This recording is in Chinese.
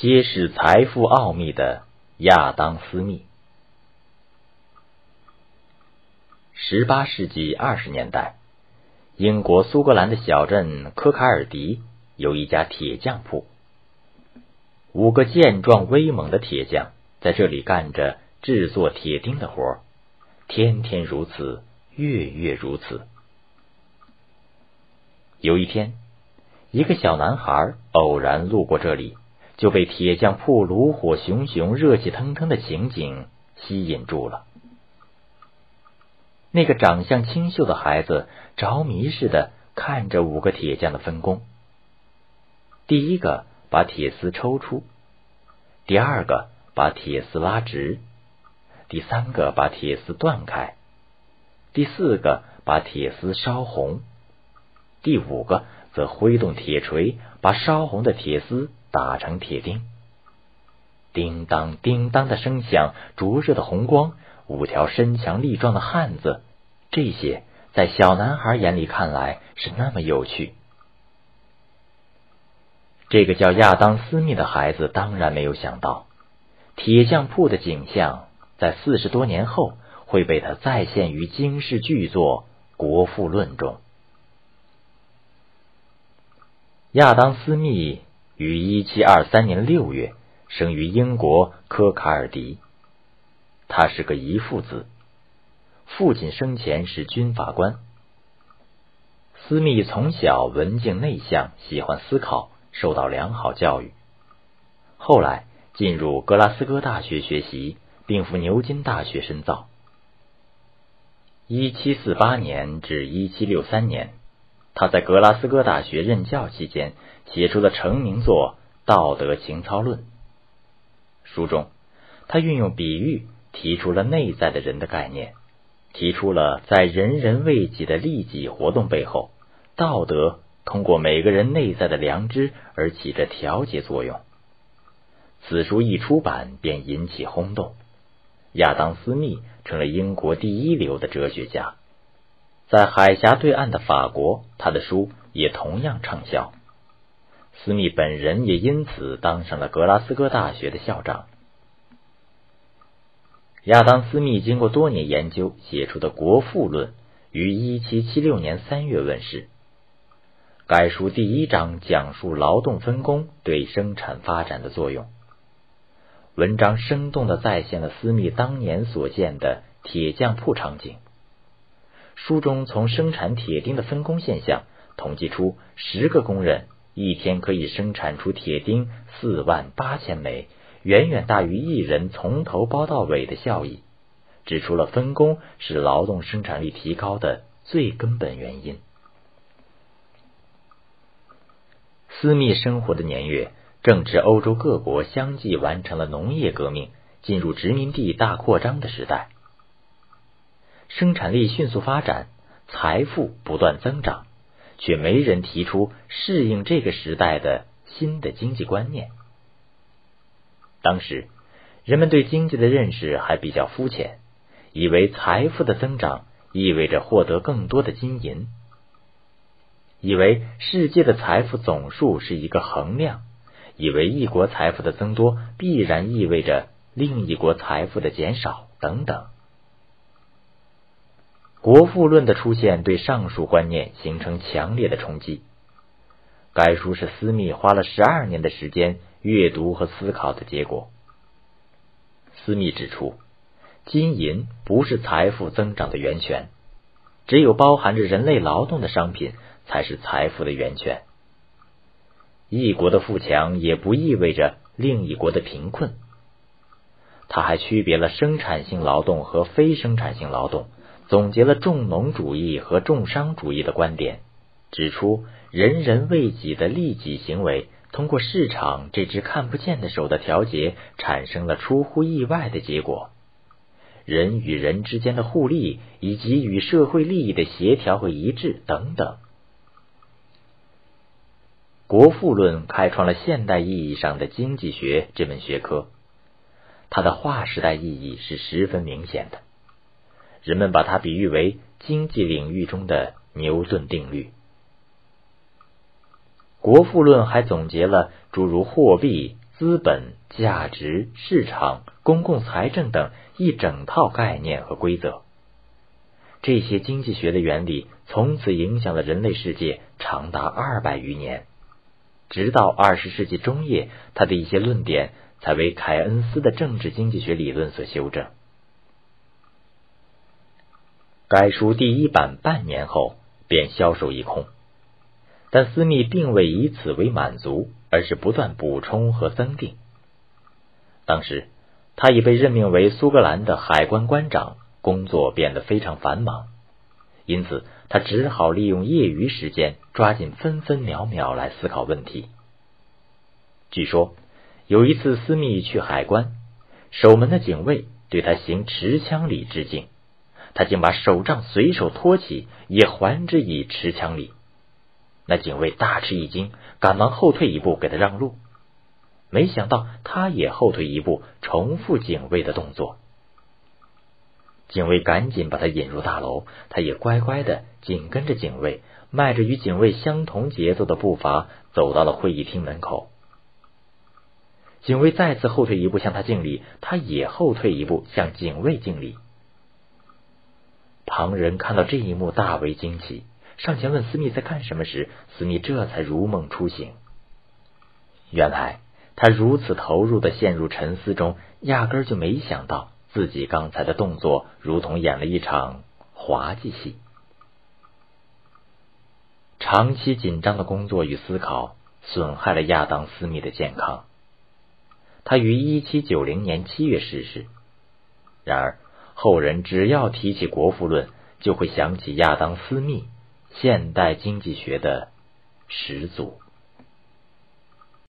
揭示财富奥秘的亚当·斯密。十八世纪二十年代，英国苏格兰的小镇科卡尔迪有一家铁匠铺，五个健壮威猛的铁匠在这里干着制作铁钉的活儿，天天如此，月月如此。有一天，一个小男孩偶然路过这里。就被铁匠铺炉火熊熊、热气腾腾的情景吸引住了。那个长相清秀的孩子着迷似的看着五个铁匠的分工：第一个把铁丝抽出，第二个把铁丝拉直，第三个把铁丝断开，第四个把铁丝烧红，第五个则挥动铁锤把烧红的铁丝。打成铁钉，叮当叮当的声响，灼热的红光，五条身强力壮的汉子，这些在小男孩眼里看来是那么有趣。这个叫亚当斯密的孩子当然没有想到，铁匠铺的景象在四十多年后会被他再现于惊世巨作《国富论》中。亚当斯密。于一七二三年六月生于英国科卡尔迪，他是个遗腹子，父亲生前是军法官。斯密从小文静内向，喜欢思考，受到良好教育。后来进入格拉斯哥大学学习，并赴牛津大学深造。一七四八年至一七六三年。他在格拉斯哥大学任教期间，写出了成名作《道德情操论》。书中，他运用比喻，提出了内在的人的概念，提出了在人人为己的利己活动背后，道德通过每个人内在的良知而起着调节作用。此书一出版便引起轰动，亚当·斯密成了英国第一流的哲学家。在海峡对岸的法国，他的书也同样畅销。斯密本人也因此当上了格拉斯哥大学的校长。亚当·斯密经过多年研究写出的《国富论》于1776年3月问世。该书第一章讲述劳动分工对生产发展的作用。文章生动的再现了斯密当年所见的铁匠铺场景。书中从生产铁钉的分工现象统计出，十个工人一天可以生产出铁钉四万八千枚，远远大于一人从头包到尾的效益，指出了分工是劳动生产力提高的最根本原因。私密生活的年月正值欧洲各国相继完成了农业革命，进入殖民地大扩张的时代。生产力迅速发展，财富不断增长，却没人提出适应这个时代的新的经济观念。当时，人们对经济的认识还比较肤浅，以为财富的增长意味着获得更多的金银，以为世界的财富总数是一个衡量，以为一国财富的增多必然意味着另一国财富的减少，等等。《国富论》的出现对上述观念形成强烈的冲击。该书是斯密花了十二年的时间阅读和思考的结果。斯密指出，金银不是财富增长的源泉，只有包含着人类劳动的商品才是财富的源泉。一国的富强也不意味着另一国的贫困。他还区别了生产性劳动和非生产性劳动。总结了重农主义和重商主义的观点，指出人人为己的利己行为，通过市场这只看不见的手的调节，产生了出乎意外的结果。人与人之间的互利，以及与社会利益的协调和一致等等。《国富论》开创了现代意义上的经济学这门学科，它的划时代意义是十分明显的。人们把它比喻为经济领域中的牛顿定律。《国富论》还总结了诸如货币、资本、价值、市场、公共财政等一整套概念和规则。这些经济学的原理从此影响了人类世界长达二百余年，直到二十世纪中叶，他的一些论点才为凯恩斯的政治经济学理论所修正。该书第一版半年后便销售一空，但斯密并未以此为满足，而是不断补充和增订。当时，他已被任命为苏格兰的海关关长。工作变得非常繁忙，因此他只好利用业余时间，抓紧分分秒秒来思考问题。据说有一次，斯密去海关，守门的警卫对他行持枪礼致敬，他竟把手杖随手托起，也还之以持枪礼。那警卫大吃一惊，赶忙后退一步给他让路，没想到他也后退一步，重复警卫的动作。警卫赶紧把他引入大楼，他也乖乖的紧跟着警卫，迈着与警卫相同节奏的步伐走到了会议厅门口。警卫再次后退一步向他敬礼，他也后退一步向警卫敬礼。旁人看到这一幕大为惊奇，上前问斯密在干什么时，斯密这才如梦初醒。原来他如此投入的陷入沉思中，压根儿就没想到。自己刚才的动作，如同演了一场滑稽戏。长期紧张的工作与思考损害了亚当·斯密的健康。他于一七九零年七月逝世。然而，后人只要提起《国富论》，就会想起亚当·斯密，现代经济学的始祖。